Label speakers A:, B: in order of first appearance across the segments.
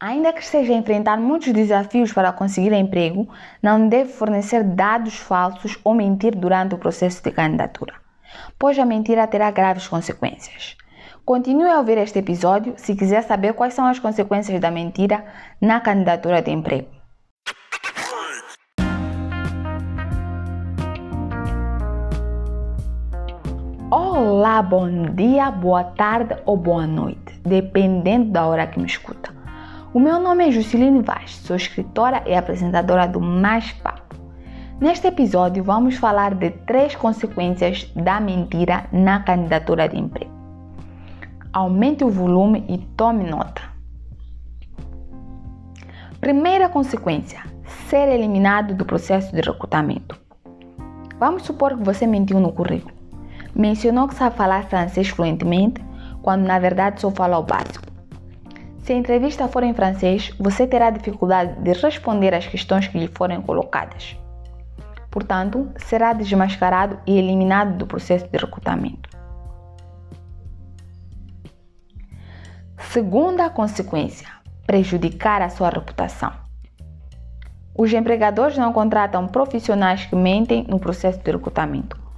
A: Ainda que esteja a enfrentar muitos desafios para conseguir emprego, não deve fornecer dados falsos ou mentir durante o processo de candidatura, pois a mentira terá graves consequências. Continue a ouvir este episódio se quiser saber quais são as consequências da mentira na candidatura de emprego. Olá, bom dia, boa tarde ou boa noite, dependendo da hora que me escuta. O meu nome é Jusceline Vaz, sou escritora e apresentadora do Mais Papo. Neste episódio, vamos falar de três consequências da mentira na candidatura de emprego. Aumente o volume e tome nota. Primeira consequência: ser eliminado do processo de recrutamento. Vamos supor que você mentiu no currículo. Mencionou que sabe falar francês fluentemente, quando na verdade só fala o básico. Se a entrevista for em francês, você terá dificuldade de responder às questões que lhe forem colocadas. Portanto, será desmascarado e eliminado do processo de recrutamento. Segunda consequência: prejudicar a sua reputação. Os empregadores não contratam profissionais que mentem no processo de recrutamento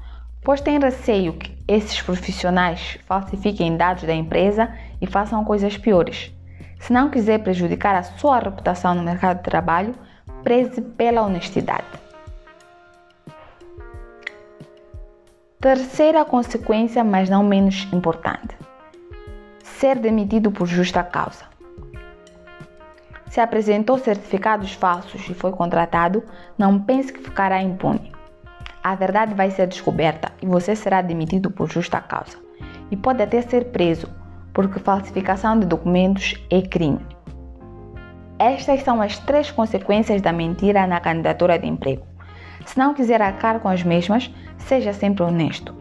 A: pois tem receio que esses profissionais falsifiquem dados da empresa e façam coisas piores. Se não quiser prejudicar a sua reputação no mercado de trabalho, preze pela honestidade. Terceira consequência, mas não menos importante: ser demitido por justa causa. Se apresentou certificados falsos e foi contratado, não pense que ficará impune a verdade vai ser descoberta e você será demitido por justa causa. E pode até ser preso, porque falsificação de documentos é crime. Estas são as três consequências da mentira na candidatura de emprego. Se não quiser arcar com as mesmas, seja sempre honesto.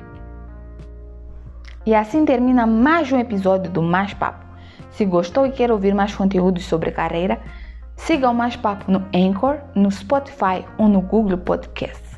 A: E assim termina mais um episódio do Mais Papo. Se gostou e quer ouvir mais conteúdos sobre carreira, siga o Mais Papo no Anchor, no Spotify ou no Google Podcasts.